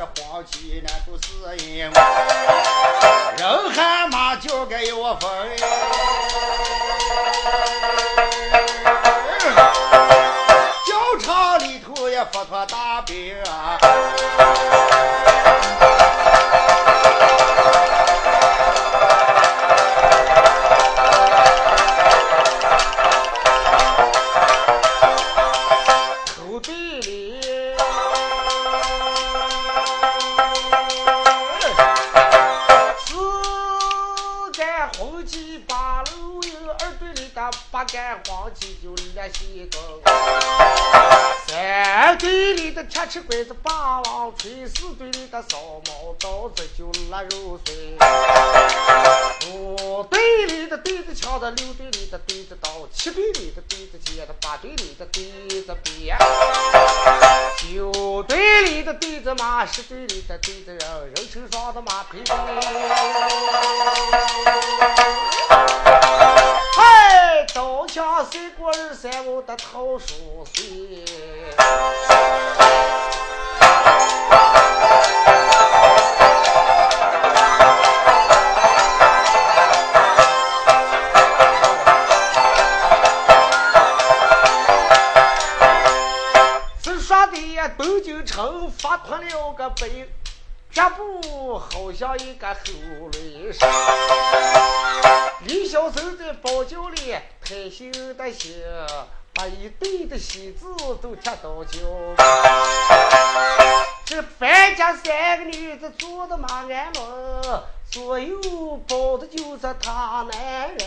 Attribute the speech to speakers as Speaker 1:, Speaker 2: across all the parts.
Speaker 1: 的黄旗，呢的铁齿拐子霸王锤，四队里的扫毛刀子就腊肉碎。五队里的对子枪，六队里的对子刀，七队里的对子剑，八队里的对子鞭，九队里的对子马，十队里的对子人，人称双的马配备。嗨，刀枪碎过二三五的桃树碎。的呀，东京城发脱了个背，脚步好像一个后轮绳。李小生在包教里开心的心，把一堆的喜字都贴到脚。这范家三个女子坐的马鞍梦，左右抱的就是他男人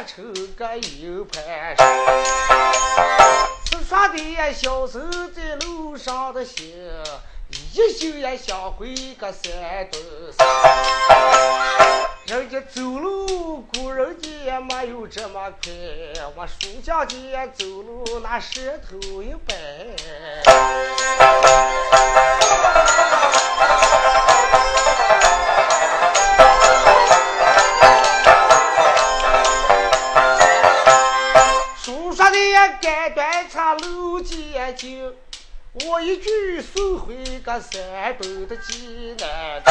Speaker 1: 上就扎成个营盘山。四川的呀，小手在路上的心，一宿也想回个山东省。人家走路，古人家没有这么快，我书家家走路那舌头一摆。我一句送回个山东的济南。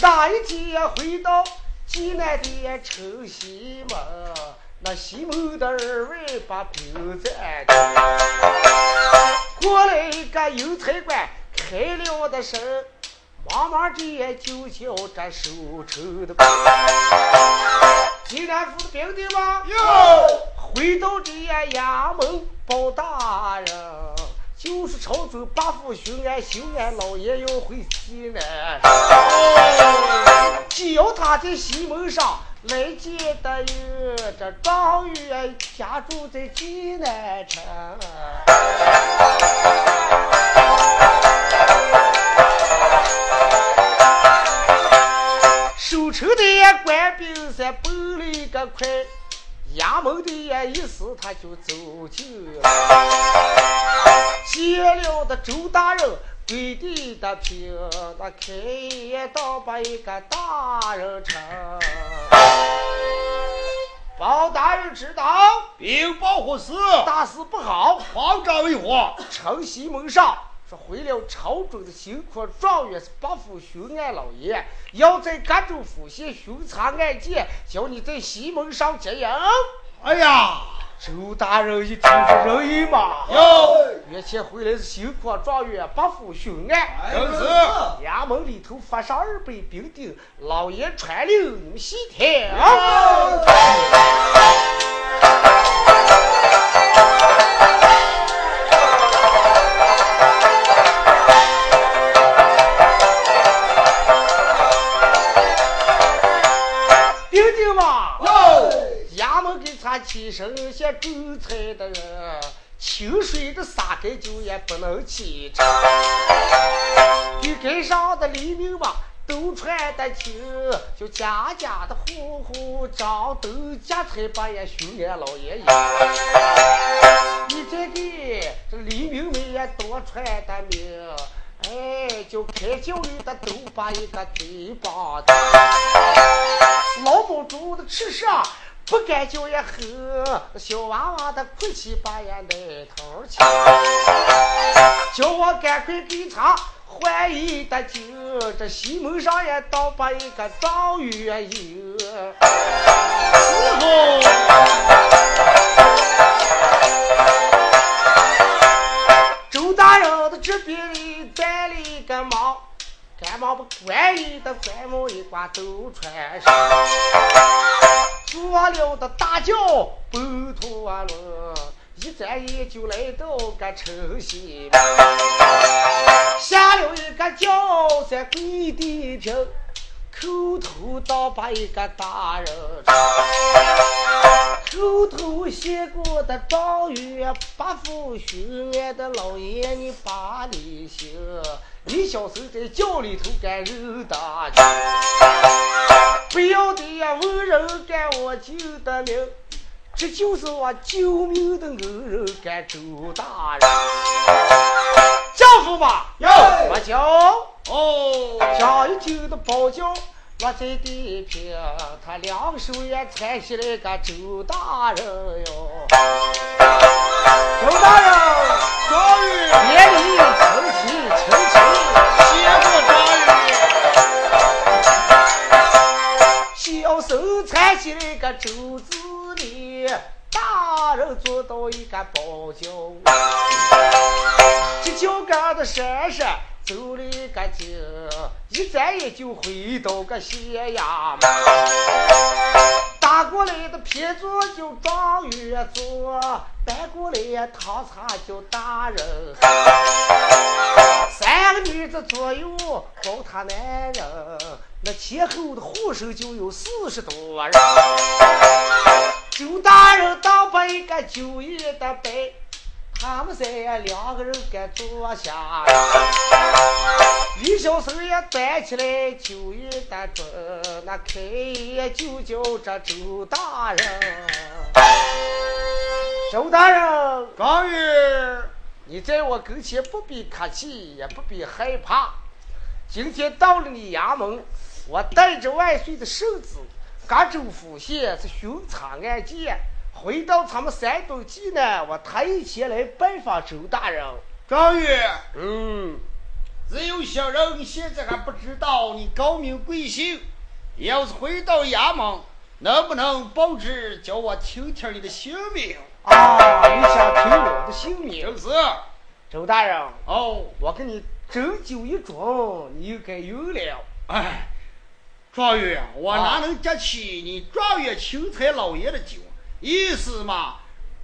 Speaker 1: 那一天回到济南的城西门，那西门的二位把兵站住，过来一个邮差官开了的声，忙忙的就叫这收城的官。济南府的兵丁吗？
Speaker 2: 有
Speaker 1: 回到这衙门包大人，就是朝中八府巡按刑案老爷要回济南，只要他在西门上来见的有这状元家住在济南城。守城的官兵才奔了一个快，衙门的呀一时他就走进了，见了的周大人跪地的平，那开言道把一个大人称。包大人知道
Speaker 2: 禀报何事？
Speaker 1: 大事不好，
Speaker 2: 皇诏为何？
Speaker 1: 城西门上说回了朝中的新科状元是八府巡按老爷，要在各州府县巡查案件，叫你在西门上接应。
Speaker 2: 哎呀，
Speaker 1: 周大人一听是人意嘛，
Speaker 2: 哟
Speaker 1: 原前回来是新科状元八府巡按，
Speaker 2: 正是。
Speaker 1: 衙门里头发上二百兵丁，老爷传令你们细听。起身些煮菜的人，清水的洒开酒也不能沏茶。鱼竿上的黎明嘛，都穿得清，就家家的户户张灯结彩把也修俺老爷爷。你这个这黎明们也多穿的明。哎，就开酒里的都把一个嘴巴子，老母猪的吃上不敢叫也喝，小娃娃的哭泣把眼泪头儿，叫我赶快给他换一的酒，这西门上也倒把一个状元有，忙把官衣的官帽一挂都穿上，坐了的大轿奔陀罗，一转眼就来到个城西门，下了一个轿在跪地平。口头倒把一个大人，口头写过的状元八府巡按的老爷，你把你行。你小时候在轿里头干肉大军，不要的呀，文人干我救的命，这就是我救命的恩人干周大人。叫父吧，
Speaker 2: 有
Speaker 1: 我叫
Speaker 2: 哦，
Speaker 1: 叫一听的包叫。落在地平，他两手也搀起来个周大人哟。周大人，
Speaker 2: 状元，
Speaker 1: 年龄轻轻轻轻，
Speaker 2: 谢过状元。
Speaker 1: 小手搀起来个周子礼，大人做到一个包轿，这脚杆子闪闪。走了个街，一转眼就回到个县衙门。打过来的偏座叫状元坐，搬过来的汤茶叫大人喝。三个女子左右包他男人，那前后的护手就有四十多人。周大人倒把一个酒宴的摆。他们三两个人该坐下，李小生也端起来酒一打盅，那开业就叫这周大人。周大人，
Speaker 2: 高玉，
Speaker 1: 你在我跟前不必客气，也不必害怕。今天到了你衙门，我带着万岁的圣旨，赶州府县是巡查案件。回到咱们山东济南，我特意前来拜访周大人。
Speaker 2: 状元，
Speaker 1: 嗯，
Speaker 2: 只有小人现在还不知道你高名贵姓。要是回到衙门，能不能报知叫我听听你的姓名？
Speaker 1: 啊，你想听我的姓名？
Speaker 2: 就是。
Speaker 1: 周大人，
Speaker 2: 哦，
Speaker 1: 我给你斟酒一盅，你应该有了。
Speaker 2: 哎，状元，我哪能接起你状元钦差老爷的酒？意思嘛，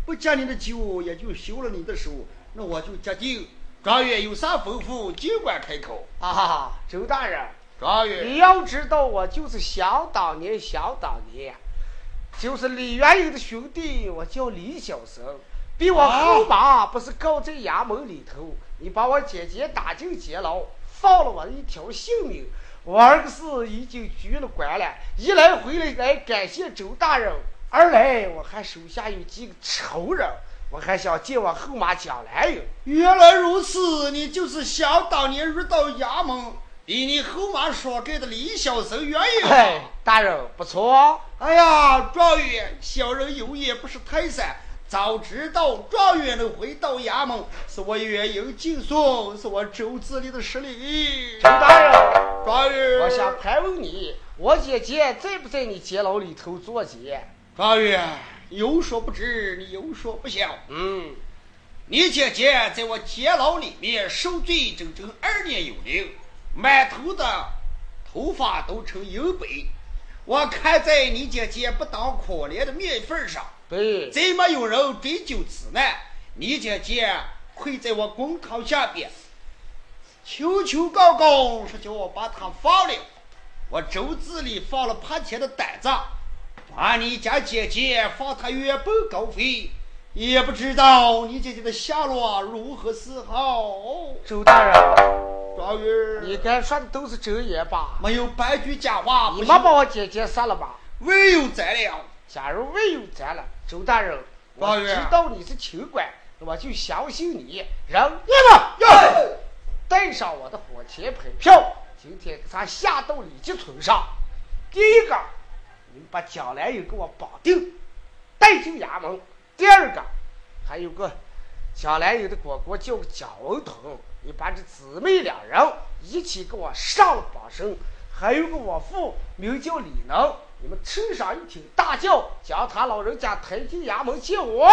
Speaker 2: 不接你的酒，也就休了你的手。那我就接酒。状元有啥吩咐，尽管开口。
Speaker 1: 啊，周大人，
Speaker 2: 状元，
Speaker 1: 你要知道，我就是想当年，想当年，就是李元英的兄弟，我叫李小生，比我后妈不是告在衙门里头，你把我姐姐打进监牢，放了我一条性命。我儿子已经举了官了，一来回来来感谢周大人。二来，我还手下有几个仇人，我还想借我后妈蒋兰英。
Speaker 2: 原来如此，你就是想当年遇到衙门，比你后妈说给的李小生原因。
Speaker 1: 哎，大人不错。
Speaker 2: 哎呀，状元，小人有眼不识泰山，早知道状元能回到衙门，是我远迎敬送，是我周子里的实力。
Speaker 1: 陈大人，
Speaker 2: 状元，
Speaker 1: 我想盘问你，我姐姐在不在你监牢里头做监？
Speaker 2: 状元有所不知，你有所不晓。
Speaker 1: 嗯，
Speaker 2: 你姐姐在我监牢里面受罪整整二年有零，满头的头发都成银白。我看在你姐姐不当可怜的面份上，
Speaker 1: 对，
Speaker 2: 再没有人追究此案，你姐姐跪在我公堂下边，求求告告，说叫我把她放了。我周子里放了趴钱的胆子。啊，你家姐姐放他远奔高飞，也不知道你姐姐的下落如何是好。
Speaker 1: 周大人，
Speaker 2: 状元，
Speaker 1: 你该说的都是真言吧？
Speaker 2: 没有半句假话。
Speaker 1: 你没把我姐姐杀了吧？
Speaker 2: 唯有咱了。
Speaker 1: 假如唯有咱了，周大人，我知道你是清官，我就相信你。人，要带上我的火钱牌票，今天给他下到李家村上。第一个，你把蒋兰英给我绑定，带进衙门；第二个，还有个蒋兰英的哥哥叫蒋文腾，你把这姊妹两人一起给我上绑绳；还有个我父名叫李能。你们车上一听大叫，将他老人家抬进衙门见我。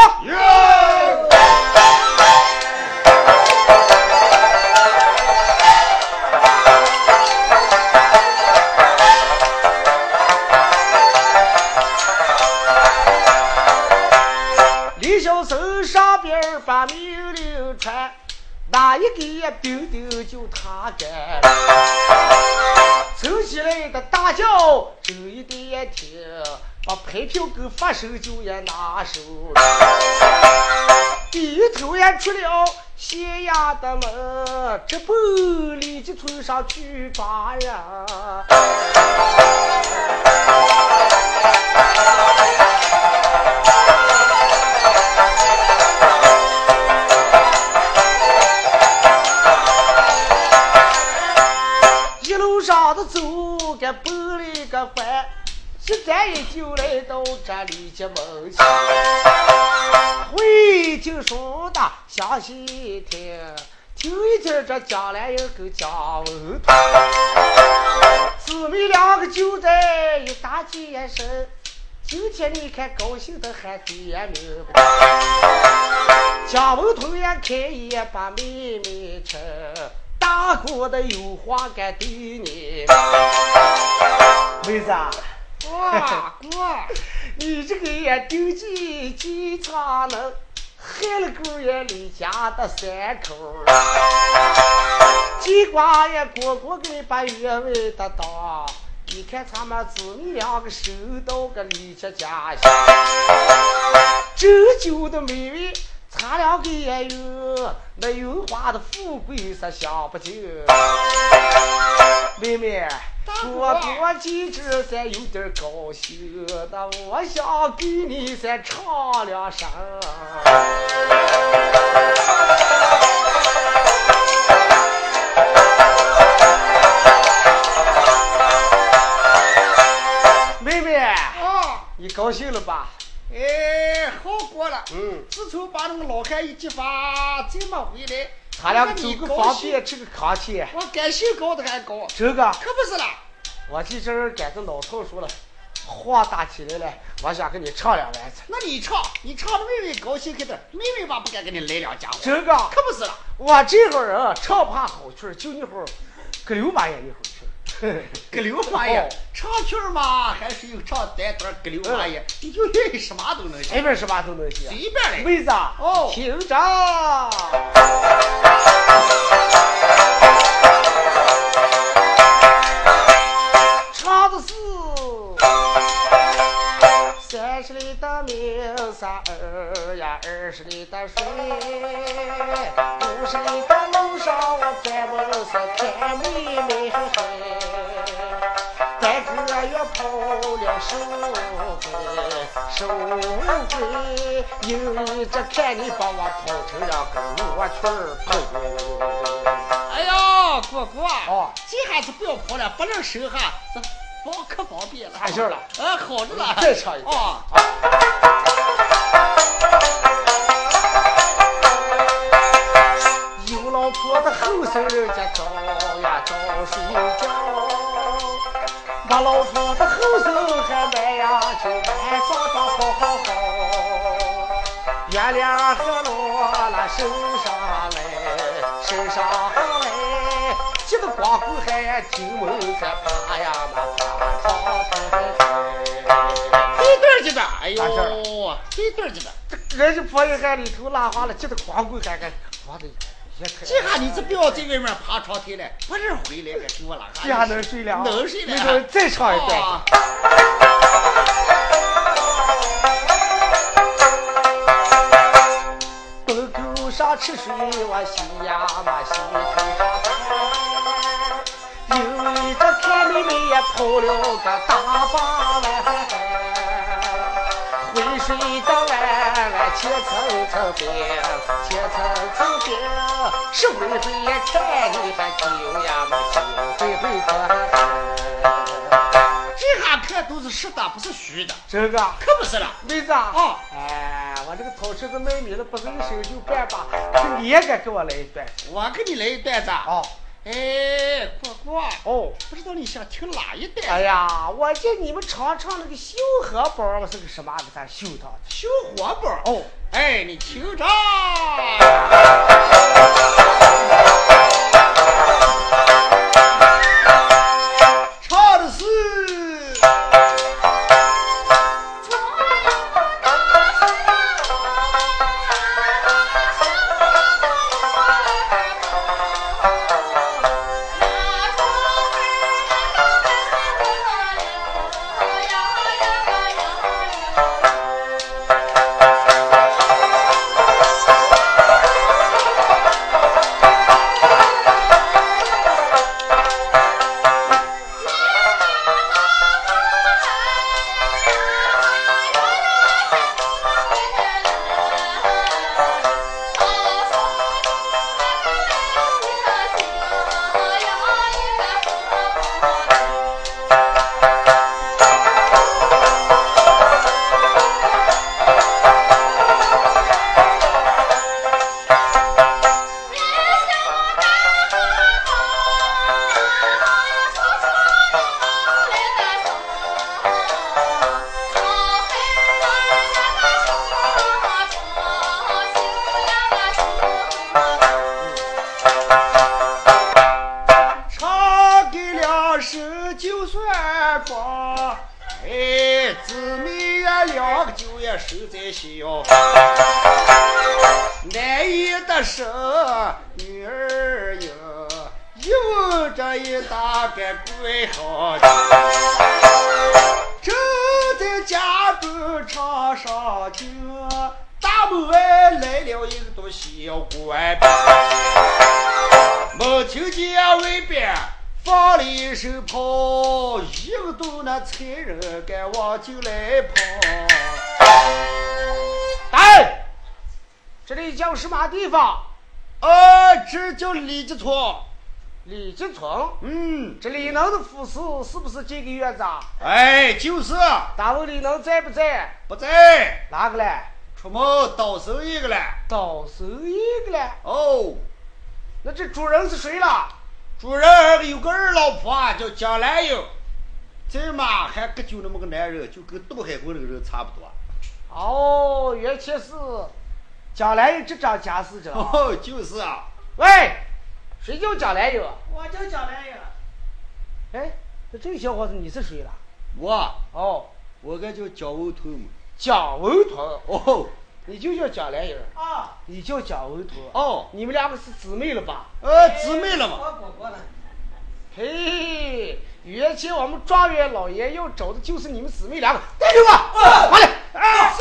Speaker 1: 把命令传。哪一个兵丁就他干，走起来的大叫，这一点听，把牌票跟发手就也拿手，低头也出了县衙的门，直奔李家村上去抓人。了个关，一转眼就来到这里家门前。会听说的详细听，听一听这江兰英跟江文涛，姊妹两个就在一大街上。今天你看高兴的喊爹名，江文涛也开眼把妹妹称。大哥的有话该对你，妹子，
Speaker 2: 哇哥，
Speaker 1: 你这个也丢进机场了，害了狗也离家的三口尽管也哥哥给你把原委得到，你看咱们姊妹两个收到个离家家乡，这酒的美味。他两个也有那有花的富贵是享不尽。妹妹，我多今日咱有点高兴，那我想给你再唱两声。妹妹，
Speaker 2: 啊，
Speaker 1: 你高兴了吧？
Speaker 2: 哎，好过了。
Speaker 1: 嗯，
Speaker 2: 自从把那个老汉一激发，再没回来。
Speaker 1: 他俩走个方便，吃个康气。
Speaker 2: 我感兴高的还高。
Speaker 1: 这个
Speaker 2: 可不是了。
Speaker 1: 我这阵儿感觉老头熟了，话大起来了，我想跟你唱两段子。
Speaker 2: 那你唱，你唱的妹妹高兴开的，妹妹吧不敢跟你来两家伙。
Speaker 1: 这个
Speaker 2: 可不是了。
Speaker 1: 我这会儿啊，唱怕好曲，就那会儿，个刘八爷那会儿 去。
Speaker 2: 个刘八爷唱曲儿嘛，还是有唱单段个刘八爷，你就愿意什么都能行，
Speaker 1: 随便什么都能行，
Speaker 2: 随便来。
Speaker 1: 妹子，
Speaker 2: 哦，
Speaker 1: 听着，十里的明山儿呀，二十里的水，五十里的路上我咱们是看妹妹嘿嘿。月跑了十五回，十五回，因着看你把我跑成了个罗圈儿
Speaker 2: 哎呀，哥哥，
Speaker 1: 哦，
Speaker 2: 这下子不要跑了，不能收哈，这方可方便了。啊，好着了。
Speaker 1: 再唱一遍
Speaker 2: 啊。
Speaker 1: 有老婆的后生人家早呀早睡觉，没老婆的后生还买呀就晚上上好好好，月亮和落了身上来，身上来，急得光棍还进门在爬呀嘛爬上爬
Speaker 2: 对对儿的，哎呦，一对儿的。
Speaker 1: 这人家婆姨还里头拉花了，急得光棍还还光的。
Speaker 2: 这下你这不要在外面爬窗台了，不是回来该给我拉
Speaker 1: 这下能睡了，
Speaker 2: 能睡了。
Speaker 1: 那个再唱一段。吃水，我洗呀嘛洗头发有一个看妹妹也跑了个大把弯，回水的弯弯千层层边，千层层边，十回回看你还九呀嘛九回回看。
Speaker 2: 这下看都是实的，不是虚的。
Speaker 1: 这个
Speaker 2: 可不是了，
Speaker 1: 妹子啊！
Speaker 2: 哦
Speaker 1: 哎，我这个草池子卖米了，不是一手就办吧。是你也该给我来一段。
Speaker 2: 我给你来一段子。
Speaker 1: 哦
Speaker 2: 哎，果果，
Speaker 1: 哦，
Speaker 2: 不知道你想听哪一段？
Speaker 1: 哎呀，我见你们常唱那个小荷包，是个什么给咱秀它的？
Speaker 2: 小火包。
Speaker 1: 哦，
Speaker 2: 哎，你听着。的
Speaker 1: 夫婿是不是这个院子啊？
Speaker 2: 哎，就是，
Speaker 1: 大问李能在不在？
Speaker 2: 不在，
Speaker 1: 哪个嘞？
Speaker 2: 出门倒手一个嘞。
Speaker 1: 倒手一个嘞。
Speaker 2: 哦，
Speaker 1: 那这主人是谁了？
Speaker 2: 主人有个二老婆叫蒋兰英，这嘛还个就那么个男人，就跟杜海国那个人差不多。
Speaker 1: 哦，原来是江兰英这张家世着。
Speaker 2: 哦，就是啊。
Speaker 1: 喂，谁叫蒋兰英？
Speaker 3: 我叫蒋兰英，
Speaker 1: 哎，那这个小伙子你是谁了？
Speaker 2: 我，
Speaker 1: 哦，
Speaker 2: 我该叫蒋文头嘛。
Speaker 1: 蒋文通，
Speaker 2: 哦，
Speaker 1: 你就叫蒋兰英，
Speaker 3: 啊，
Speaker 1: 你叫蒋文通。
Speaker 2: 哦，
Speaker 1: 你们两个是姊妹了吧？
Speaker 2: 呃，姊妹了嘛。
Speaker 3: 我果果了，
Speaker 1: 嘿，原先我们状元老爷要找的就是你们姊妹两个，带着我，快点！
Speaker 2: 哎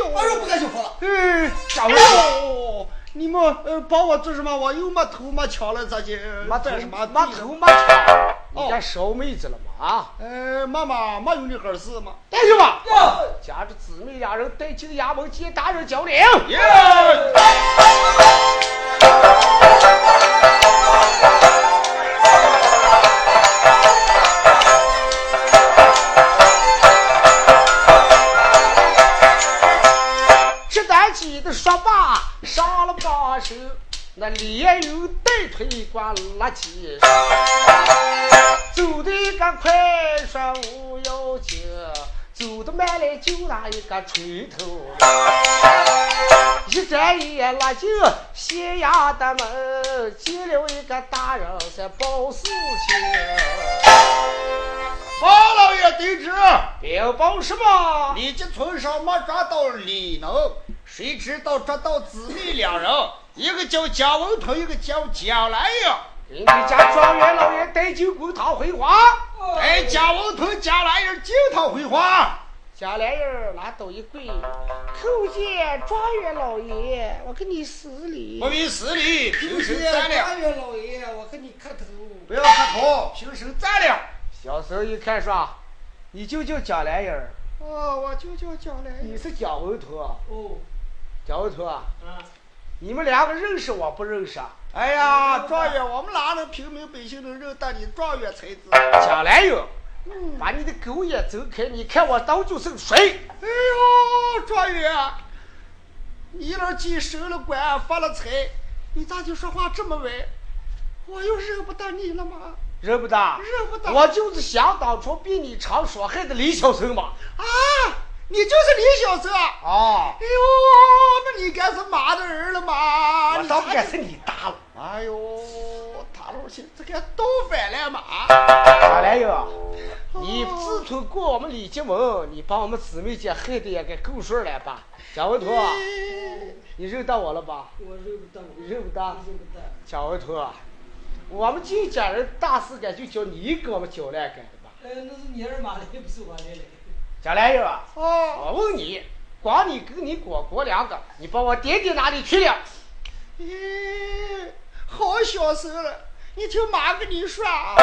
Speaker 2: 呦，
Speaker 3: 我说不敢就跑了。
Speaker 2: 哎，
Speaker 1: 蒋文
Speaker 2: 哎呦，你们呃帮我做什么？我又没头没枪了，咋的？
Speaker 1: 没
Speaker 2: 干什么？
Speaker 1: 没头没枪，你
Speaker 2: 哦
Speaker 1: 家烧妹子了吗？啊！
Speaker 2: 呃，妈妈没有那回事嘛。
Speaker 1: 带着我，
Speaker 3: 哟，
Speaker 1: 夹着姊妹俩人带进衙门见大人交领。
Speaker 2: 耶！
Speaker 1: 这单鸡的说罢，上了把手，那连有带腿管拉起，走的个快说无要紧，走的慢来就那一个锤头。一眨眼拉进县衙的门，进了一个大人在报事情。
Speaker 2: 包老爷得知，
Speaker 1: 禀报什么？
Speaker 2: 李家村上没抓到李能，谁知道抓到姊妹两人，一个叫贾文头，一个叫贾兰英。
Speaker 1: 给你家状元老爷带进公堂回话。
Speaker 2: 哎，蒋文头、蒋兰英经常回话。
Speaker 1: 家来人拉倒一跪，叩见状元老爷，我给你施礼。
Speaker 2: 不必施礼，平身站了。
Speaker 3: 状元老爷，我给你磕头。
Speaker 2: 不要磕头，平身站了。
Speaker 1: 小时候一看说，你就叫蒋来人。
Speaker 3: 哦，我就叫蒋来人。
Speaker 1: 你是蒋文图。
Speaker 3: 哦。
Speaker 1: 蒋文图。
Speaker 3: 啊。
Speaker 1: 你们两个认识我不认识啊？
Speaker 2: 哎呀，状元，我们哪能平民百姓能认得你状元才子？
Speaker 1: 蒋来有。把你的狗眼睁开！你看我当就是个谁？
Speaker 2: 哎呦，状元，你那既升了官发了财，你咋就说话这么歪？我又认不得你了吗？
Speaker 1: 认不得？
Speaker 2: 认不得。
Speaker 1: 我就是想当初比你长说害的李小生嘛。
Speaker 2: 啊，你就是李小生啊？
Speaker 1: 哦。
Speaker 2: 哎呦，那你该是妈的儿了嘛？
Speaker 1: 我倒该是你大了。
Speaker 2: 哎呦，大老去，这该倒反了嘛？
Speaker 1: 蒋来人。你自从过我们李家门，你把我们姊妹姐害得也该够数了吧？蒋文图，你认得我了吧？
Speaker 3: 我认不得，
Speaker 1: 认不得。
Speaker 3: 认不得。
Speaker 1: 蒋文图，我们金家人大事干就叫你给我们交代干的吧？
Speaker 3: 哎，那是你二妈的，不是我来的。
Speaker 1: 蒋来人，
Speaker 2: 哦，
Speaker 1: 我问你，光你跟你果果两个，你把我爹爹哪里去了？
Speaker 2: 咦，好小声了，你听妈跟你说啊。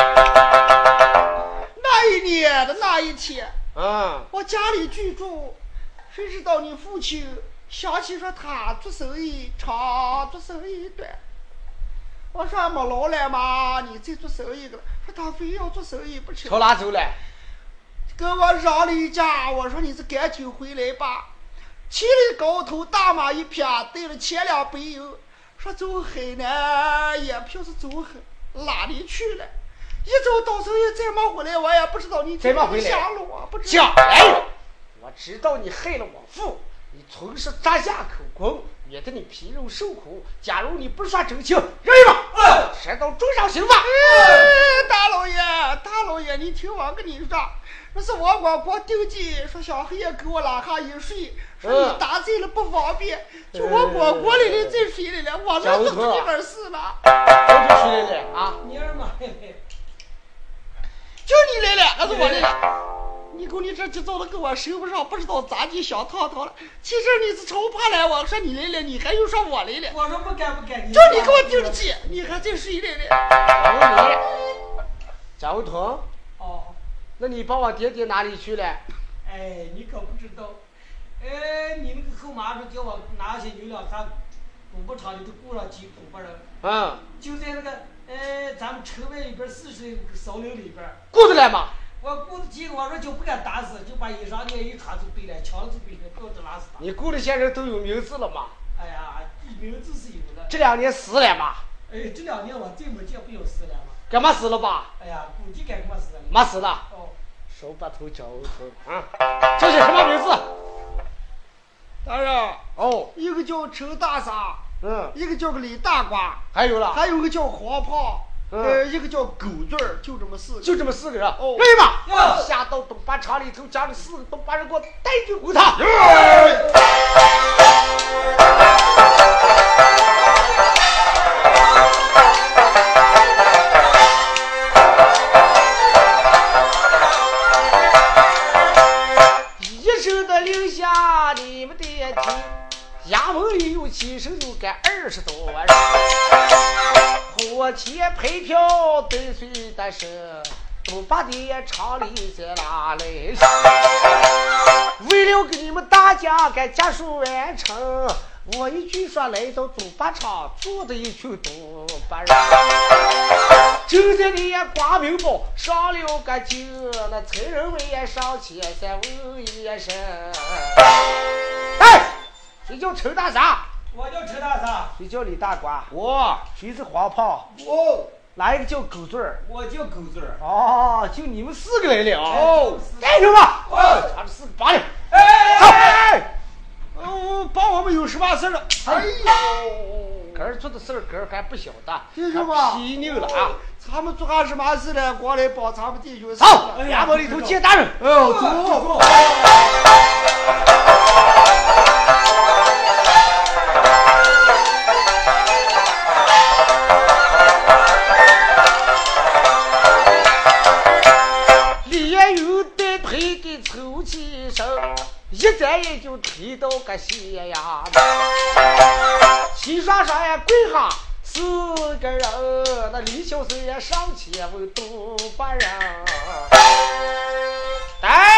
Speaker 2: 那一年的那一天，
Speaker 1: 嗯，
Speaker 2: 我家里居住，谁知道你父亲想起说他做生意长，做生意短。我说没老来嘛，你再做生意个了。说他非要做生意不成。
Speaker 1: 朝哪走了？
Speaker 2: 跟我嚷了一架，我说你是赶紧回来吧。骑了高头大马一匹，带了千两白银，说走海南，也票是走海，哪里去了？一走到时候也再忙回来，我也不知道你
Speaker 1: 怎么回来。
Speaker 2: 下落啊！不知
Speaker 1: 蒋来人，我知道你害了我父，你从实砸下口供，免得你皮肉受苦。假如你不说真情，认吧，嗯，直到重上刑罚。
Speaker 2: 哎，大老爷，大老爷，你听我跟你说，那是我光光定计，说小黑也给我拉下一睡，说你打醉了不方便，就我光过来了再睡里了，我那是你本事了。
Speaker 1: 我就睡来了啊！
Speaker 3: 你二妈。
Speaker 2: 就你来了，还是我来了？你瞅你这急躁的跟我收不上，不知道咋地想套套了。其实你是超怕来，我说你来了，你还又说我来了。
Speaker 3: 我说不敢不敢。
Speaker 2: 就你给我定计，你还在谁来了？
Speaker 1: 我问你，贾文彤。
Speaker 3: 哦。
Speaker 1: 那你把我爹爹哪里去了？
Speaker 3: 哎，你可不知道。哎，你那个后妈说叫我拿些牛两看，赌博场里头雇上几赌博人。
Speaker 1: 嗯。
Speaker 3: 就在那个。哎，咱们城外里边四十个少林里边，
Speaker 1: 雇得来吗？
Speaker 3: 我雇的几个，我说就不敢打死，就把衣裳呢一穿就背了，抢了就背了，吊着拉死他。
Speaker 1: 你雇的些人都有名字了吗？
Speaker 3: 哎呀，名字是有的。
Speaker 1: 这两年死了吗？
Speaker 3: 哎，这两年我再没见不有死了吗？
Speaker 1: 干嘛死了吧？
Speaker 3: 哎呀，估计该没事了。
Speaker 1: 没事了。
Speaker 3: 哦。
Speaker 1: 手把头脚头啊！这是什么名字？
Speaker 2: 大人。
Speaker 1: 哦。
Speaker 2: 一个叫陈大傻。
Speaker 1: 嗯，
Speaker 2: 一个叫个李大瓜，
Speaker 1: 还有了，
Speaker 2: 还有个叫黄胖，呃，一个叫狗嘴儿，就这么四个，
Speaker 1: 就这么四个人。
Speaker 2: 哦，
Speaker 1: 对吧？下到东八厂里头，家里四个东八人给我带进公堂。的是，都把的厂里在哪来？为了给你们大家给家属完成，我一句说来到东八厂，坐的一群东八人，正在你也挂明包，上了个酒，那财人们也上前再问一声，哎。谁叫陈大傻？
Speaker 3: 我叫陈大傻。
Speaker 1: 谁叫李大瓜？
Speaker 2: 我。
Speaker 1: 谁是黄胖？
Speaker 2: 我。
Speaker 1: 哪一个叫狗嘴儿？
Speaker 3: 我叫狗嘴儿。
Speaker 1: 哦，就你们四个来了
Speaker 2: 哦。
Speaker 1: 干什么。哦。他们四个扒了。
Speaker 2: 哎哎哎！哦，帮我们有什么事了？
Speaker 1: 哎呦，哥儿做的事儿，哥儿还不晓得。
Speaker 2: 听说吧？
Speaker 1: 皮扭了啊！
Speaker 2: 他们做啥什么事了？光来帮咱们弟兄。
Speaker 1: 走，衙门里头见大人。
Speaker 2: 哦，走。
Speaker 1: 里也有带配的抽气声。也就提到个鞋呀。齐刷刷呀跪下四个人，那李小生也上前问杜八人。哎，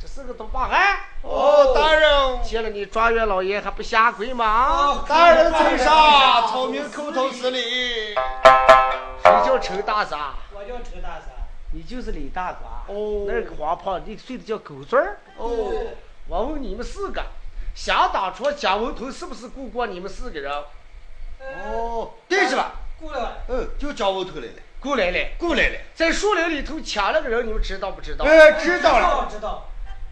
Speaker 1: 这是个东八汉。
Speaker 2: 哦，大人，
Speaker 1: 见了你状元老爷还不下跪吗？
Speaker 2: 大人在上，草民叩头施礼。
Speaker 1: 谁叫陈大傻？
Speaker 3: 我叫陈大傻。
Speaker 1: 你就是李大瓜。
Speaker 2: 哦
Speaker 1: 那个黄胖，你睡的叫狗嘴儿。
Speaker 2: 哦，
Speaker 1: 我问你们四个，想当初蒋文头是不是雇过你们四个人？
Speaker 2: 哦，对是吧？
Speaker 3: 过来吧。
Speaker 2: 嗯，就蒋文头来了，
Speaker 1: 雇来了，
Speaker 2: 过来了。
Speaker 1: 在树林里头抢了个人，你们知道不知道？
Speaker 2: 哎，知道了。
Speaker 3: 知道。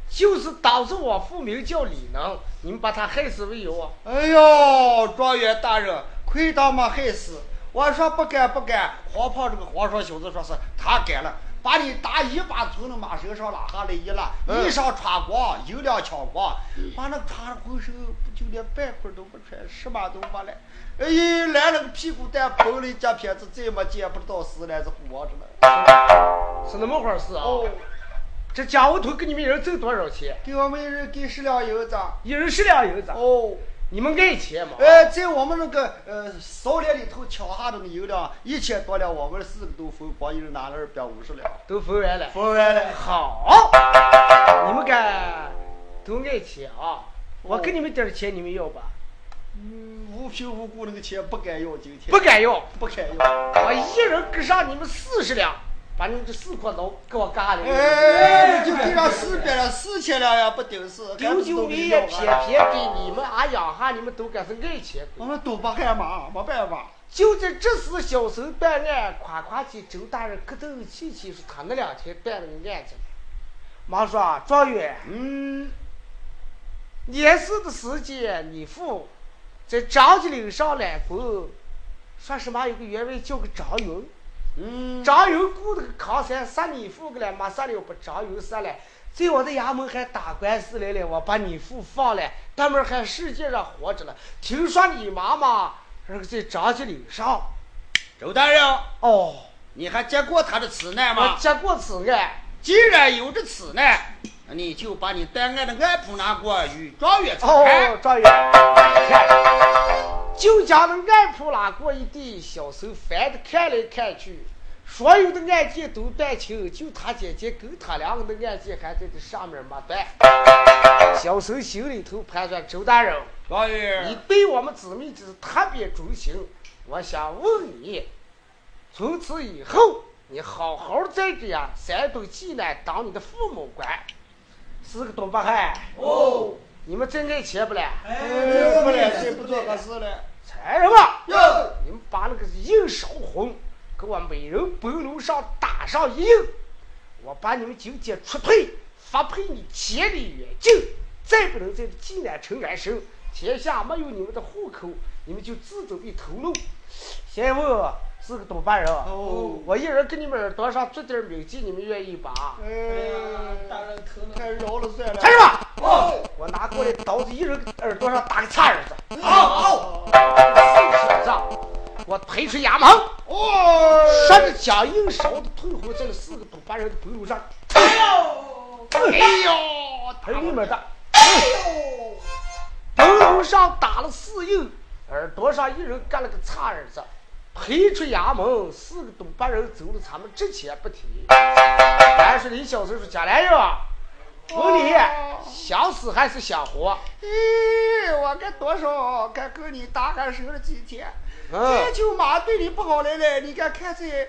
Speaker 1: 就是当时我父名叫李能，你们把他害死为由啊？
Speaker 2: 哎呦，状元大人，亏他妈害死。我说不敢不敢，黄胖这个黄双小子说是他干了，把你打一把从那马身上拉下来一拉，
Speaker 1: 嗯
Speaker 2: 衣裳穿光，油两抢光，把那穿的浑身就连半块都不穿，什么都没了。哎呀，来了个屁股蛋，崩了一夹片子，再没见不到死来是活着了。
Speaker 1: 是那么回事啊？
Speaker 2: 哦，
Speaker 1: 这家务头给你们一人挣多少钱？
Speaker 2: 给我们一人给十两银子。
Speaker 1: 一人十两银子。
Speaker 2: 哦。
Speaker 1: 你们爱钱吗？
Speaker 2: 呃，在我们那个呃扫脸里头抢下的那银两一千多两，我们四个都分光，一人拿了二百五十两，
Speaker 1: 都分完了。
Speaker 2: 分完了。
Speaker 1: 好，你们敢都爱钱啊！我给你们点钱，你们要吧？
Speaker 2: 嗯，无凭无故那个钱不敢要，今天
Speaker 1: 不敢要，
Speaker 2: 不敢要。
Speaker 1: 我一人给上你们四十两，把你们这四块刀给我干了。
Speaker 2: 哎，就给上四百了，四千了也不顶事。
Speaker 1: 丢九你也偏偏给你们俺养哈，你们都该是爱钱。
Speaker 2: 我们都不害嘛，没办法。
Speaker 1: 就在这时，小手办案，夸夸起周大人咯噔气气说他那两天办了个案子。妈说状元，
Speaker 2: 嗯，
Speaker 1: 年事的时间，你父在张家岭上来过，说什么有个员外叫个张云。
Speaker 2: 嗯，
Speaker 1: 张云雇那个康山杀你父个了，马上了把张云杀了，在我的衙门还打官司来了，我把你父放了，他们还世界上活着了。听说你妈妈那个在张家岭上，
Speaker 2: 周大人，
Speaker 1: 哦，
Speaker 2: 你还接过他的此难
Speaker 1: 我
Speaker 2: 吗？
Speaker 1: 接过此案，
Speaker 2: 既然有这此难，那你就把你办案的案谱拿过与状元参
Speaker 1: 哦。，状元，看，就将那案铺拉过一地，小手翻的看来看去，所有的案件都断清，就他姐姐跟他两个的案件还在这上面没断。小手心里头盘算，周大人，
Speaker 2: 状
Speaker 1: 你，对我们姊妹就是特别忠心，我想问你，从此以后，你好好在这呀山东济南当你的父母官，是个东北汉。
Speaker 3: 哦。
Speaker 1: 你们真爱钱不嘞？
Speaker 3: 哎，
Speaker 2: 哎，不来，这不做个事了。
Speaker 1: 财人吧，
Speaker 2: 哟，
Speaker 1: 你们把那个印烧红，给我每人背篓上打上一印，我把你们今天出退，发配你千里远近，再不能在济南城安生，天下没有你们的户口，你们就自走一头路。先问是个东北人，
Speaker 2: 哦
Speaker 1: 我一人给你们耳朵上做点铭记，你们愿意吧？
Speaker 3: 哎呀，大
Speaker 2: 哎，
Speaker 3: 人疼了。
Speaker 2: 太饶了算了。
Speaker 1: 开始吧，
Speaker 2: 哦，
Speaker 1: 我拿过来刀子，一人耳朵上打个叉儿子。
Speaker 2: 好好。
Speaker 1: 小子，我推出衙门。
Speaker 2: 哦，
Speaker 1: 说着将硬勺的退回在了四个东北人的背篓上，
Speaker 3: 哎呦！
Speaker 2: 哎呦，
Speaker 1: 他里面的
Speaker 3: 哎呦！
Speaker 1: 背篓上打了四印，耳朵上一人干了个叉儿子。推出衙门，四个东北人走了，他们值钱不提。俺说你小生说：“贾来人，问你想死还是想活
Speaker 2: 咦，我该多少该跟你打干手了几天，
Speaker 1: 嗯
Speaker 2: 这就妈对你不好来了，你该看在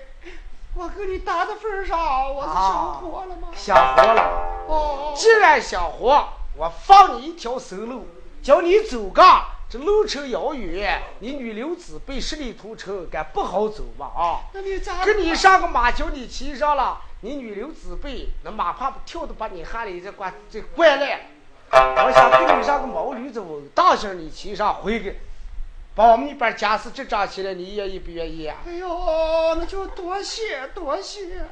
Speaker 2: 我跟你打的份上，我是想活了吗？？”
Speaker 1: 想活了。
Speaker 2: 哦，
Speaker 1: 既然想活，我放你一条生路，叫你走嘎。这路程遥远，你女流子辈十里屠城，该不好走吧？啊！
Speaker 2: 那你咋？
Speaker 1: 跟你上个马叫你骑上了，你女流子辈，那马怕跳的把你喊里这关这关了。我想给你上个毛驴子我当型，你骑上回去，把我们那边家事执掌起来，你愿意不愿意啊？
Speaker 2: 哎呦，那就多谢多谢。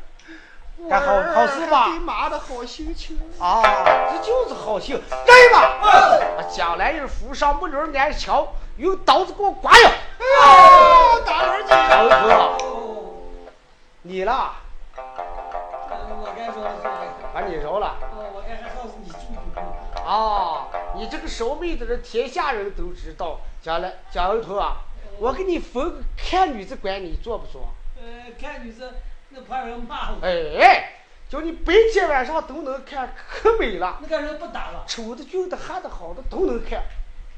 Speaker 2: 我
Speaker 1: 干好好事吧
Speaker 2: 还对妈的好心情。
Speaker 1: 啊，这就是好心，来吧！我将来人扶上木轮安桥，用刀子给我刮了。
Speaker 2: 哎呦，大儿子，
Speaker 1: 小哥，
Speaker 3: 哦，
Speaker 1: 你了，
Speaker 3: 我该说。
Speaker 1: 把你饶了
Speaker 3: 哦，我该还好是你舅舅。
Speaker 1: 啊！你这个烧妹子人天下人都知道。将来江后头啊，我给你分看女子管，你做不做？
Speaker 3: 呃，看女子那怕人骂我。
Speaker 1: 哎，叫你白天晚上都能看，可美了。
Speaker 3: 那个人不打了。
Speaker 1: 丑的、俊的、黑的、好的都能看，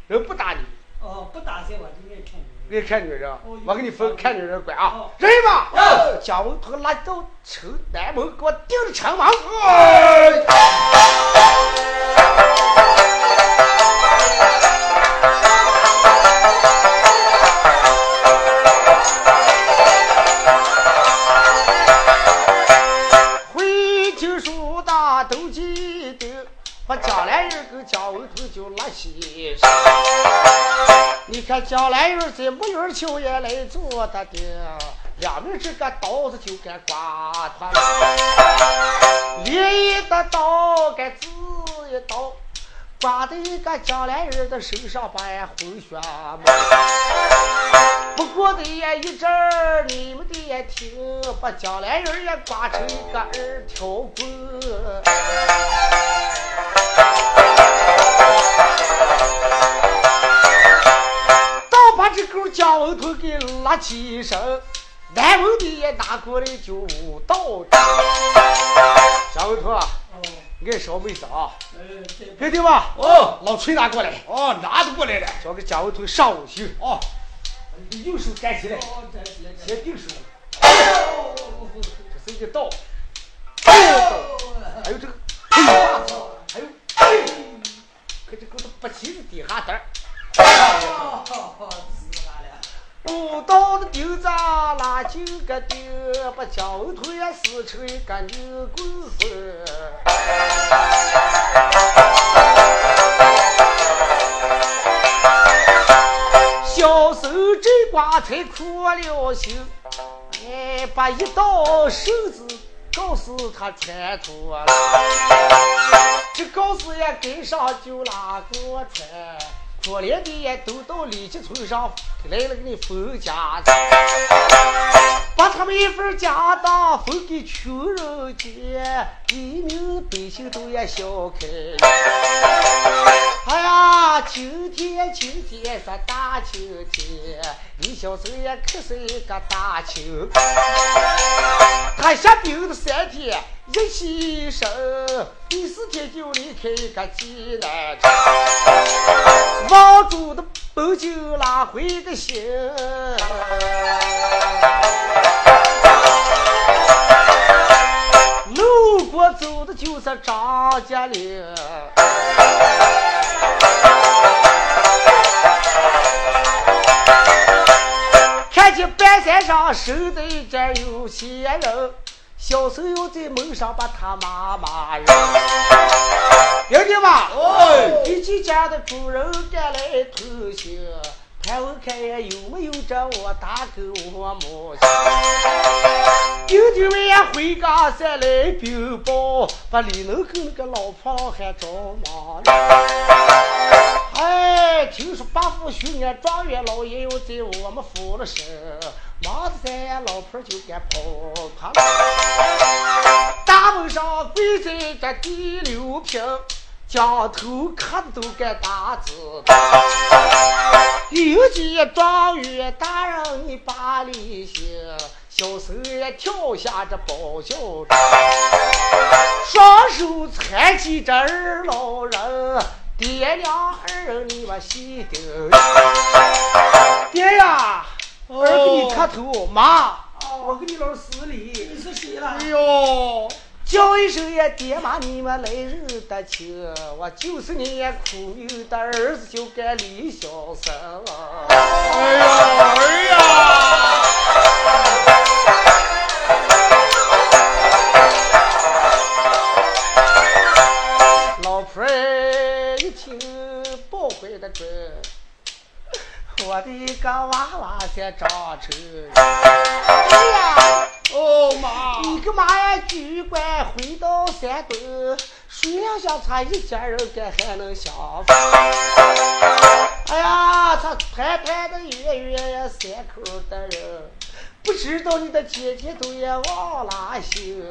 Speaker 1: 人不打你。
Speaker 3: 哦，不打谁，我就爱看
Speaker 1: 女人。爱看女人，我给你分看女人管啊。
Speaker 3: 人
Speaker 1: 嘛，姜文鹏拉到城南门，给我盯着城门。会江南人在木园桥也来做的的，两面这个刀子就该刮断了，连一的刀该一刀。刮在一个江南人的身上，把俺昏血没。不过的也一阵儿，你们的也听，把江南人也刮成一个二条棍。倒把这狗姜文头给拉起身，南门的也拿过来就舞刀。姜文头啊！爱烧妹子啊！别听吧！
Speaker 2: 哦，
Speaker 1: 老崔拿过来。
Speaker 2: 哦，拿得过来了。
Speaker 1: 交给姜文头上五行。
Speaker 2: 哦，
Speaker 1: 右手站起来。先定手。这是一个刀。还有这个。还有。可这狗子不齐的底下单舞刀的钉子拉就个钉，把姜文头也撕成一个牛棍棍。小手这瓜才苦了心，哎，把一道绳子告诉他穿脱了，这告诉也跟上就拉过穿。可怜的也都到李家村上来了，给你分家当，把他们一份家当分给穷人家，黎民百姓都也笑开哎呀，今天今天说大晴天，李小生也可是一个大晴。他下病的三天一起身，第四天就离开个济南城。王主的本就拉回个心，路过走的就是张家岭。看见半山上守的一家有钱人，小时候在门上把他妈妈扔。听听吧，
Speaker 2: 哦，
Speaker 1: 一进家的主人赶来偷信，看问看也有没有这我大哥我母亲。丁丁们也回家再来禀报，把李能跟那个老婆老汉找忙了。哎，听说八府巡按状元老爷要在我们府了身，忙的咱老婆就该跑他了。大门上跪在这第六平。将头磕的都该打字，有几状元大人你把礼行，小手也跳下这包轿子，双手搀起这二老人，爹娘二人你把细听。爹呀，儿给你磕头，妈，我给你老施礼。
Speaker 3: 你是谁了？
Speaker 2: 哎呦！
Speaker 1: 叫一声呀，爹妈你们来日得亲，我就是你苦命的儿子，就该李小生。
Speaker 2: 哎呀，儿呀！
Speaker 1: 老婆儿一听抱怀的准，我的个娃娃先长成。哎呀！
Speaker 2: 哦妈！
Speaker 1: 你个妈呀！举官回到山东，水两相差一家人，该还能相逢。哎呀，他团团的圆圆呀，三口的人，不知道你的姐姐都也忘了心。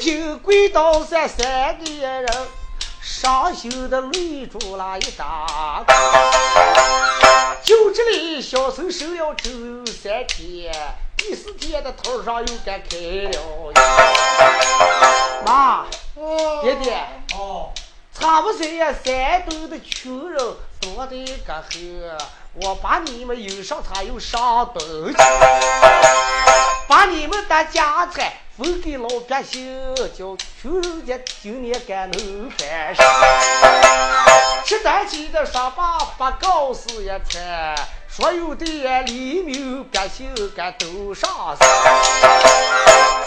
Speaker 1: 凭跪倒在三个人，伤心的泪珠了一大块。就这里，小孙守了周三天，第四天的头上又该开了。妈，爹爹，
Speaker 3: 哦，
Speaker 1: 差不多呀，山东的穷人多得个很，我把你们有上他又上东去，把你们的家产分给老百姓，叫穷人家今年该能翻身。吃得起的上把把告示一传，所有的黎民百姓该都上山。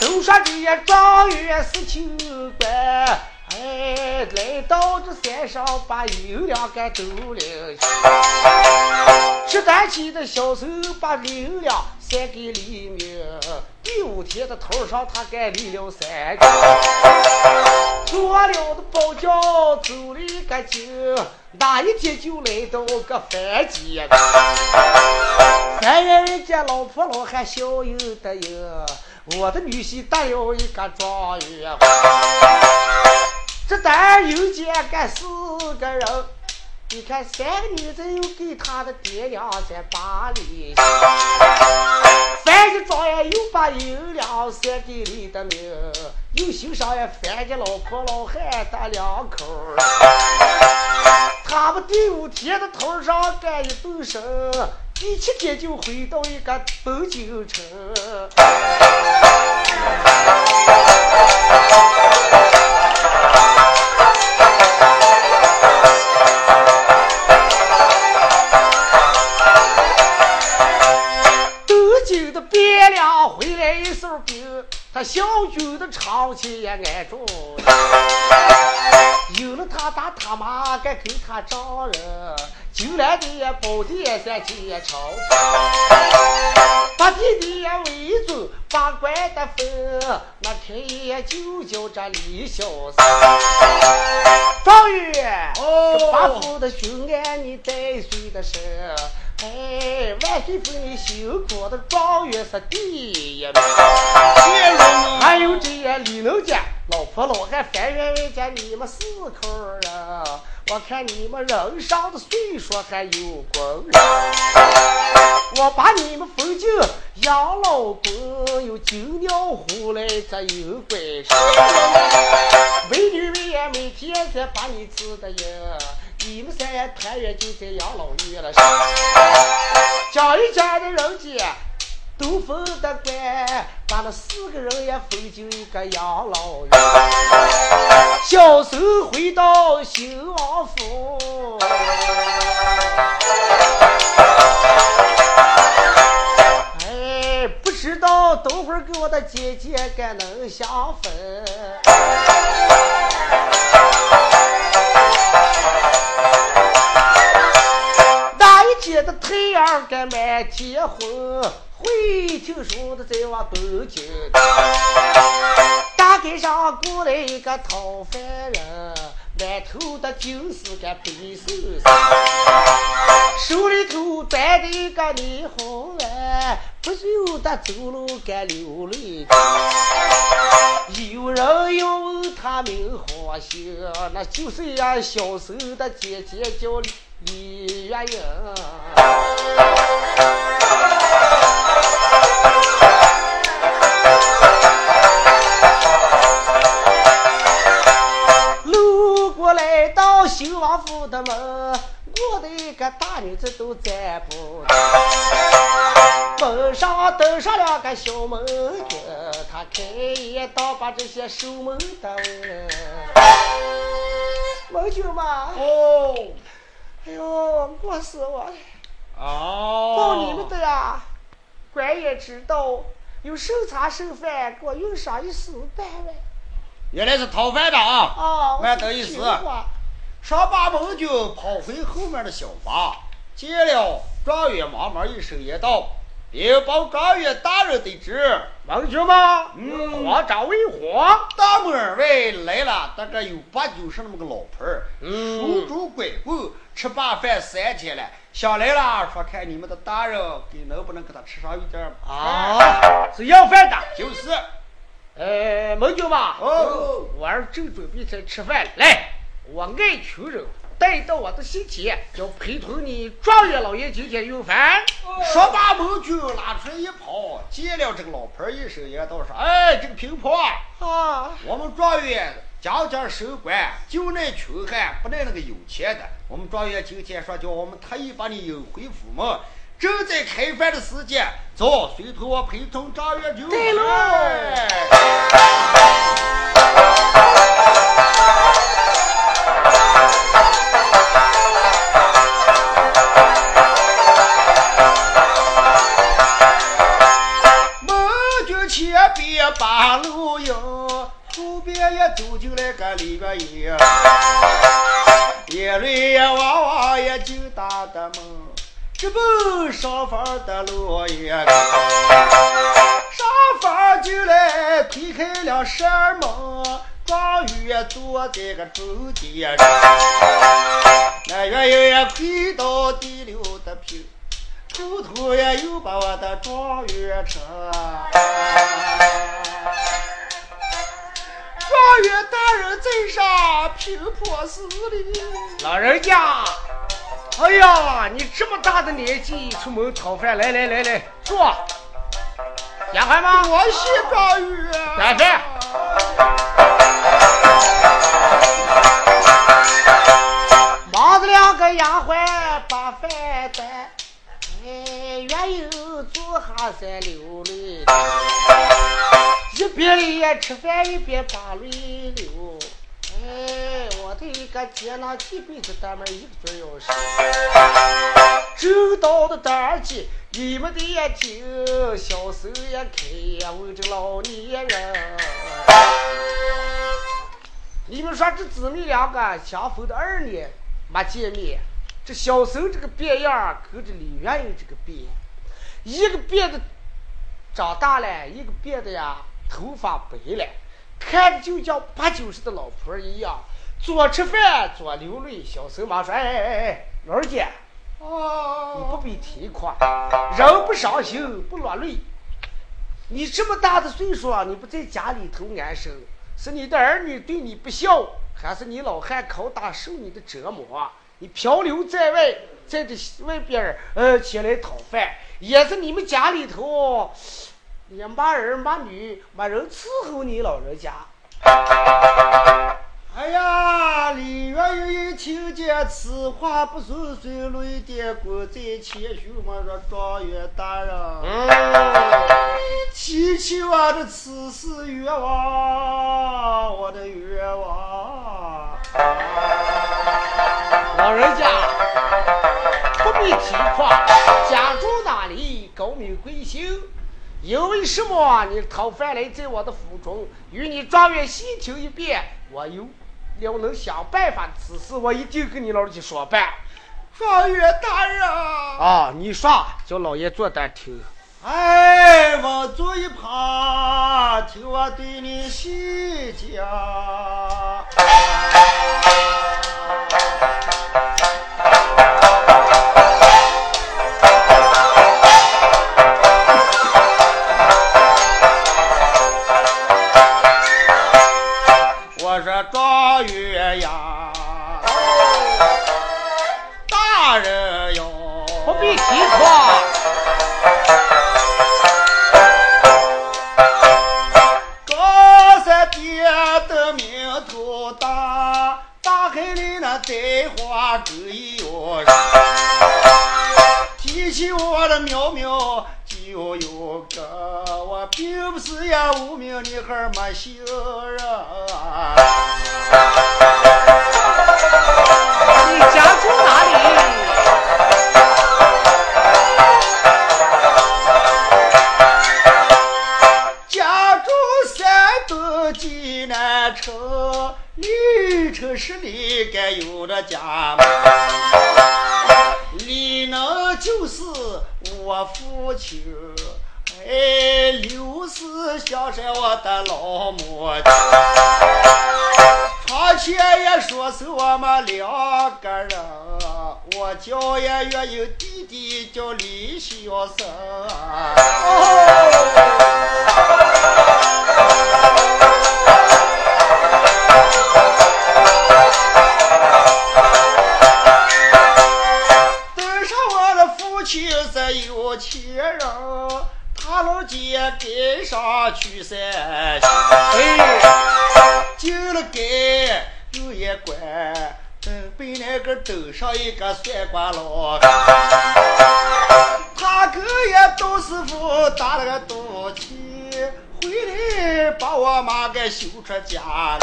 Speaker 1: 都说这状元是清官，哎，来到这山上把油粮给都领去。吃得起的小手把银两散给李明，第五天的头上他该立了三个。做了的包饺走了一个劲，那一天就来到个饭间。三人人家老婆老汉笑有的有，我的女婿得了一个状元。这单又见个四个人，你看三个女子又给他的爹娘在把里，三个状元又把银两塞给李的命，又欣赏呀三个老婆老汉的两口。他们第五天的头上干一顿生，第七天就回到一个北京城。小军的长期也挨住。有了他打他妈该给他找人，就来的呀宝殿三结朝，把弟弟也围住，把官的分，那开业就叫这李小三。状元，
Speaker 2: 哦
Speaker 1: 这八府的巡按你带岁的事。哎，万岁夫人辛苦的状元是第一名。
Speaker 2: 谢荣啊
Speaker 1: 还有这些李能家老婆老汉樊员外家你们四口人啊，我看你们人上的岁数还有功。我把你们封进养老宫，有金鸟湖来这有关系。美女美颜每天在把你吃的呀，你们三人团圆就在养老院了。讲一讲的人家。都分得官，把那四个人也分进一个养老院。小手回到新王府，哎，不知道等会儿跟我的姐姐该能相分。太阳该满天红，会听说的在往东京。大街上过来一个讨饭人，满头的就是个白手衫，手里头端着一个霓虹碗，不由得走路该流泪。有人要问他名好姓，那就是呀小时候的姐姐叫李月英。路过来到新王府的门，我的一个大女子都站不。门上登上两个小门军，他开一道把这些守门的。门军嘛，
Speaker 2: 哦，
Speaker 1: 哎呦，饿死我了，
Speaker 2: 哦，
Speaker 1: 报你们的呀，官也知道，有剩茶剩饭，给我用上一四百万。
Speaker 2: 原来是讨饭的啊！
Speaker 1: 哦，
Speaker 2: 蛮得意思
Speaker 1: 听话
Speaker 2: 上把门就跑回后面的小房，见了状元，忙忙一声言道：“禀报状元大人得知，
Speaker 1: 王军吗？
Speaker 2: 嗯
Speaker 1: 皇长为皇。
Speaker 2: 大门外来了大概有八九十那么个老婆儿，
Speaker 1: 嗯
Speaker 2: 守株拐棍，吃罢饭三天了，想来了，说看你们的大人给能不能给他吃上一点儿
Speaker 1: 啊，是要饭的。
Speaker 2: 就是，
Speaker 1: 呃，孟舅吧，
Speaker 2: 哦，
Speaker 1: 我儿正准备在吃饭，来，我爱穷人，带到我的心田，要陪同你状元老爷今天用饭。
Speaker 2: 说罢，孟军拉出来一跑，见了这个老婆一声言道说：“哎，这个平婆，
Speaker 1: 啊，
Speaker 2: 我们状元家家守官，就那穷汉，不那那个有钱的。我们状元今天说叫我们特意把你引回府门，正在开饭的时间，走，随同我陪同状元就
Speaker 1: 对喽。
Speaker 2: 门军前边把路迎，走进来个李月英，眼泪呀娃娃也就打的梦，直奔上房的路也上房就来推开了扇门，状元坐在个中间上，那月英也跪到地溜的平。头头呀，又把我的状元成。状元大人在上，平婆死里。
Speaker 1: 老人家，哎呀，你这么大的年纪出门讨饭，来来来来，坐。丫鬟吗？
Speaker 2: 我是状元。
Speaker 1: 来饭。忙着两个丫鬟把饭端，哎，原有坐下三流泪，一边里吃饭一边把泪流。哎，我的一个姐那几辈子咱们一个准要是，周到的大姐，你们的眼睛小手也开呀，问这老年人。你们说这姊妹两个相逢的二年没见面，这小孙这个变样儿跟这李元英这个变，一个变的长大了，一个变的呀头发白了，看着就像八九十的老婆儿一样，左吃饭左流泪。小孙妈说：“哎哎哎哎，老二姐，你不
Speaker 2: 哦，
Speaker 1: 必提夸，人不伤心不落泪。你这么大的岁数啊，你不在家里头安生，是你的儿女对你不孝，还是你老汉拷打受你的折磨？你漂流在外，在这外边儿呃前来讨饭，也是你们家里头也没儿没女，没人伺候你老人家。
Speaker 2: 哎呀，李元英一听见此话，不顺遂，泪点滚在前胸嘛，说状元大人。
Speaker 1: 嗯，
Speaker 2: 提起我的此事愿望，我的愿望。
Speaker 1: 老人家不必提夸，家住哪里，高明贵姓？因为什么？你讨饭来在我的府中，与你状元细听一遍，我有了能想办法。此事我一定跟你老人家说办。
Speaker 2: 状元大人，
Speaker 1: 啊，你说，叫老爷坐那听。
Speaker 2: 哎，我坐一旁，听我对你细讲。起我的苗苗就有个，我并不是呀无名女孩没姓人。
Speaker 1: 你家住哪里？
Speaker 2: 家住山东济南城，离城十里该有的家。李能就是我父亲，哎，刘氏香山我的老母亲。床前也说是我们两个人，我叫也月有弟弟叫李小生。前人，他老街街上去山
Speaker 1: 哎，
Speaker 2: 进了街有一关，嗯，被那个头上一个算卦佬，他哥也董师傅打了个赌气，回来把我妈给休出家了。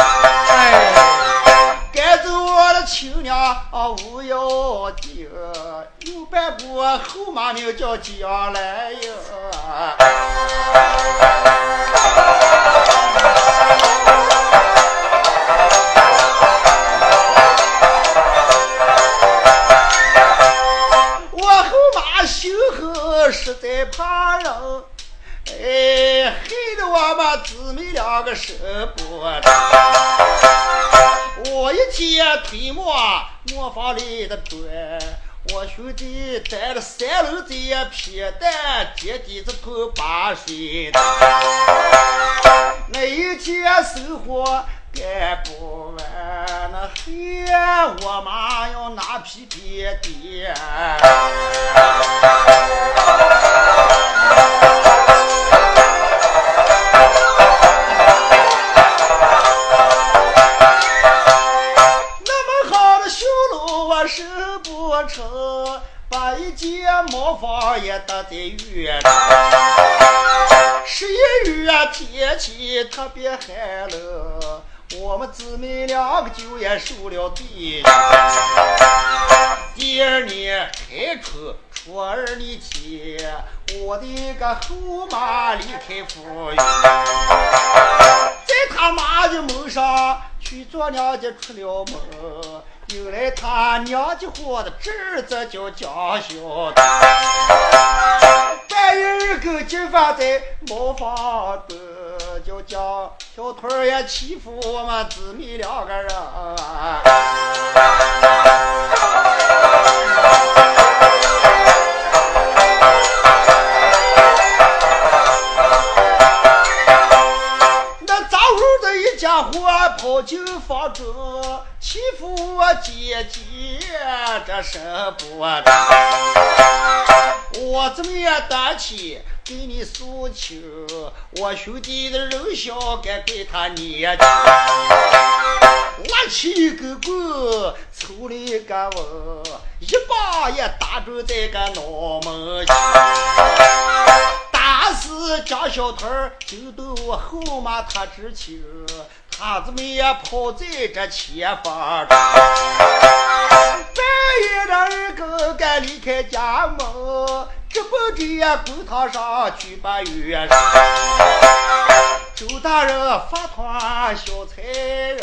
Speaker 1: 哎，
Speaker 2: 赶走我的亲娘啊，无要紧，有半股后妈名叫将来呀。我后妈心狠，实在怕人，哎，害得我们姊妹两个舍不得。我一天推磨磨房里的砖，我兄弟带着三篓子皮蛋，接地子头把水的。那一天生活干不完，那还我妈要拿皮垫垫。也搭在院里。十一月天气特别寒冷，我们姊妹两个就也受了罪。第二年开春初二那天，我的一个后妈离开夫园，在他妈的门上去做娘家出了门，他娘家伙的侄子叫江小的。半夜个金发在茅房的，叫江小腿儿也欺负我们姊妹两个人。那早上的一家伙跑进房中，欺负我姐姐，这舍不得。我怎么也担起给你诉求，我兄弟的人小该给他撵去。我起一根棍，抽了一个吻，一把也打中这个脑门去。打死江小腿儿，就到我后妈他知情，他怎么也跑在这前方。半夜的二更该离开家门，直奔这公堂上去把月上。周大人发团小差人，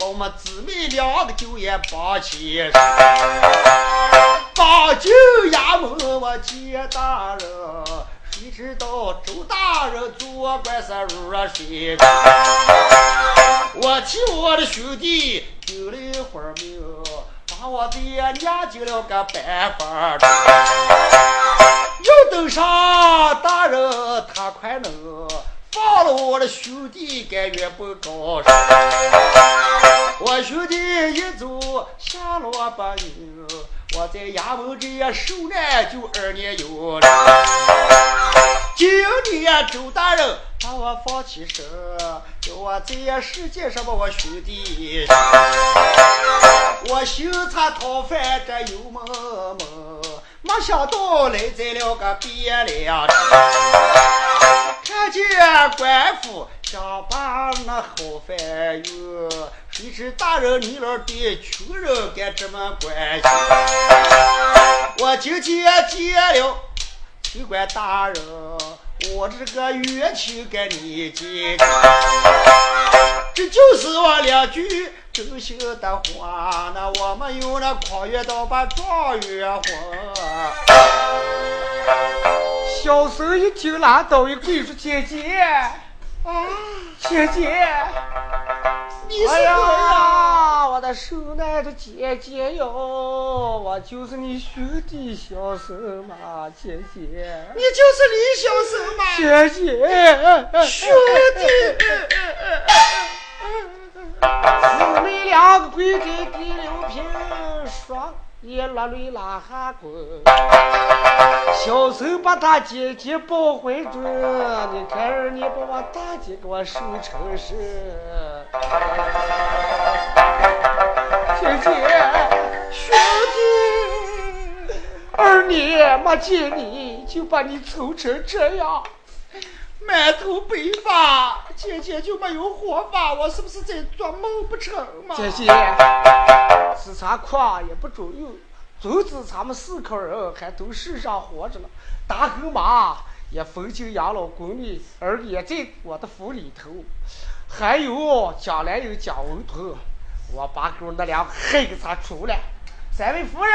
Speaker 2: 把我们姊妹两个酒也绑起身，绑进衙门我见大人。谁知道周大人做官是入了水，我替我的兄弟丢了一会儿命，把我的娘进了个办法着。要等上大人他快能放了我的兄弟，甘愿不高升。我兄弟一走下落八年，我在衙门这也受难就二年有。今年周大人把我放起身，叫我在世界上把我兄弟。我寻他讨饭这油蒙蒙，没想到来在了个汴梁城，看见官府想把那好饭哟，谁知大人你老对穷人该这么关心？我今天见了清官大人，我这个冤情给你解。这就是我两句真心的话，那我们用那狂月刀把状元婚。
Speaker 1: 小生一听拉倒，一跪说：“姐姐，姐姐，
Speaker 2: 你是
Speaker 1: 哎
Speaker 2: 谁呀？
Speaker 1: 呀，我的受难的姐姐哟，我就是你兄弟小生嘛，姐姐，
Speaker 2: 你就是李小生嘛？
Speaker 1: 姐姐，
Speaker 2: 兄弟，
Speaker 1: 姊妹两个跪在第六平，说也落泪拉下滚。小手把他姐姐抱回住，你看你把我大姐给我收成是。姐姐，兄弟，二年没见你就把你愁成这样。
Speaker 2: 满头白发，姐姐就没有活法？我是不是在做梦不成嘛？
Speaker 1: 姐姐，是啥夸也不中用，总之咱们四口人还都世上活着呢。大后妈也封进养老宫里，儿也在我的府里头。还有将来有蒋文通，我把狗那俩黑给他出来。三位夫人，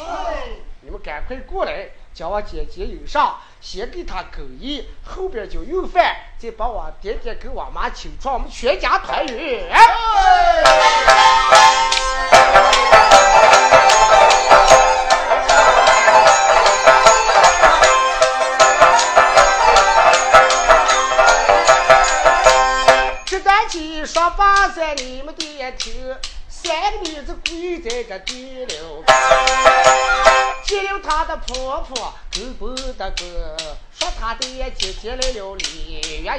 Speaker 3: 哎，
Speaker 1: 你们赶快过来。叫我姐姐有上，先给她勾引，后边就用饭，再把我爹爹跟我妈请出，我们全家团圆。这段戏说罢在你们点头。三个女子跪在这地了，见了她的婆婆够不得个，说她的姐姐来了李月英，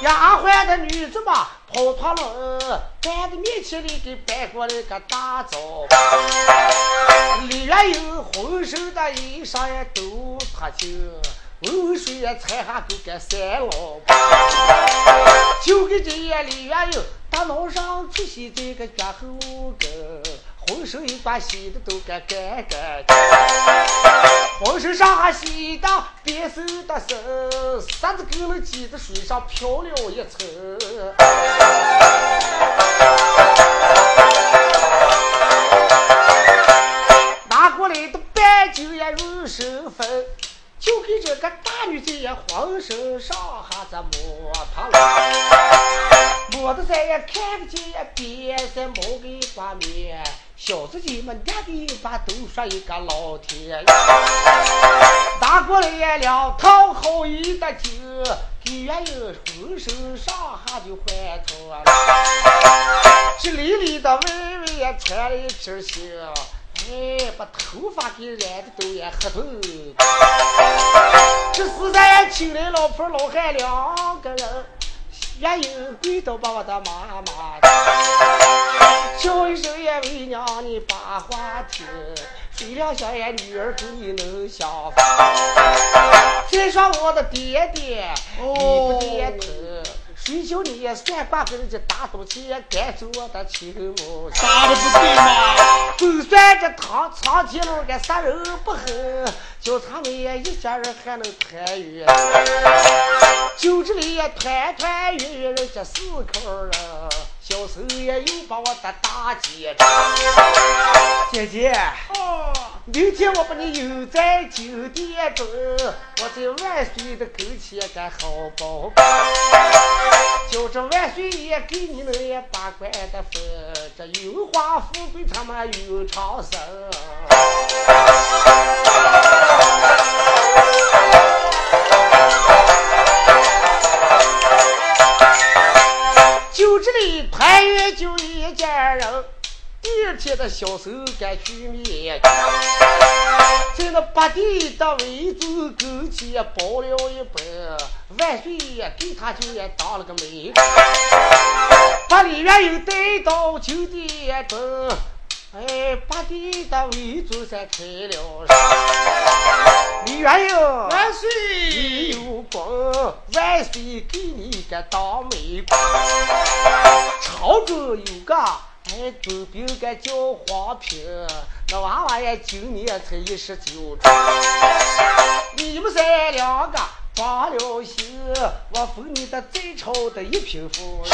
Speaker 1: 丫鬟的女子嘛跑脱了，站在面前里给摆过来个大枣，李月英浑身的衣裳也都脱旧。温水也踩下够个三老就给这夜李元英大脑上出现这个脚后跟，浑身一把洗的都干干干净，浑身上还洗的别手的手，啥子勾了挤在水上漂了一层。拿过来的白酒也入手分。就给这个大女子也浑身上下子摸他了，摸的咱也看不见，别再摸个挂面，小子姐们两个把都说一个老天，拿过来也两套好一的酒，给原有浑身上下就换脱了，这里里的微微也穿了一身新。哎，把头发给染的都也黑透。这时咱请来老婆老汉两个人，也有跪倒把我的妈妈，叫一声也为娘你把话听，谁料想也女儿跟你能相逢。再说我的爹爹，你不点头。谁叫你也算卦给人家大赌钱赶走我的亲母？
Speaker 2: 啥的不对嘛！
Speaker 1: 就算这唐长天路个杀人不狠，叫他们也一家人还能团圆。就这里也团团圆圆，人家四口人，小时候也又把我的大姐姐姐，
Speaker 2: 哦，
Speaker 1: 明天我把你留在酒店中，我在万岁的跟前干好宝贝。叫这万岁爷给你们也把官的分，这荣华富贵他妈永长生。就这里团圆就一家人，第二天的小手该去面在那八弟的位子跟前包了一本，万岁爷给他就也当了个媒，把李元英带到酒店中，哎，八弟的位子才开了。李元英，
Speaker 2: 万岁！
Speaker 1: 你有功，万岁给你个当媒公，朝中有个。哎，都兵个叫黄平，那娃娃也今年才一十九。你们三两个放了心，我封你的最丑的一品夫人。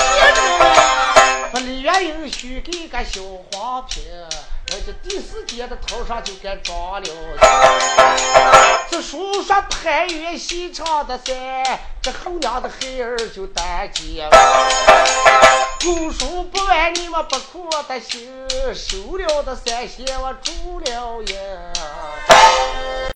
Speaker 1: 把李元英许给个小黄平，人家第四节的头上就该装了。这书说太原西唱的噻，这后娘的孩儿就单结。读书不完，你们不苦的心，受了的三弦我住了营。